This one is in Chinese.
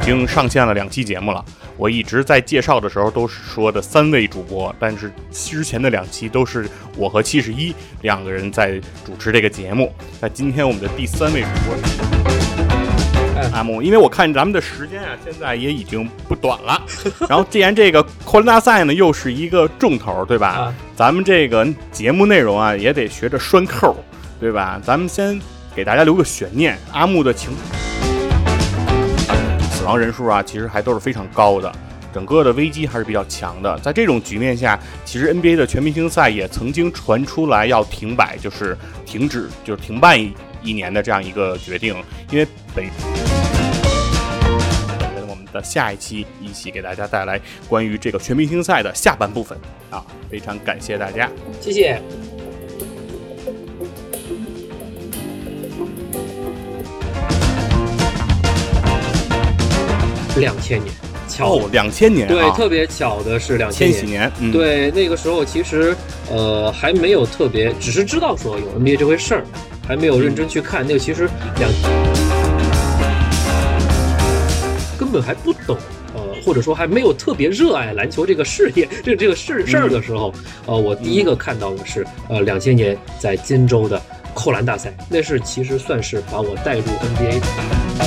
已经上线了两期节目了。我一直在介绍的时候都是说的三位主播，但是之前的两期都是我和七十一两个人在主持这个节目。那今天我们的第三位主播阿木，因为我看咱们的时间啊，现在也已经不短了。然后既然这个扣篮大赛呢又是一个重头，对吧？咱们这个节目内容啊也得学着拴扣，对吧？咱们先给大家留个悬念，阿木的情。死亡人数啊，其实还都是非常高的，整个的危机还是比较强的。在这种局面下，其实 NBA 的全明星赛也曾经传出来要停摆，就是停止，就是停办一一年的这样一个决定。因为本我们的下一期一起给大家带来关于这个全明星赛的下半部分啊，非常感谢大家，谢谢。两千年，巧，两千年，对，特别巧的是两千禧年，对，那个时候其实呃还没有特别，只是知道说有 NBA 这回事儿，还没有认真去看。那个其实两根本还不懂，呃，或者说还没有特别热爱篮球这个事业，这 这个事事儿的时候，呃，我第一个看到的是呃两千年在金州的扣篮大赛，那是其实算是把我带入 NBA。的。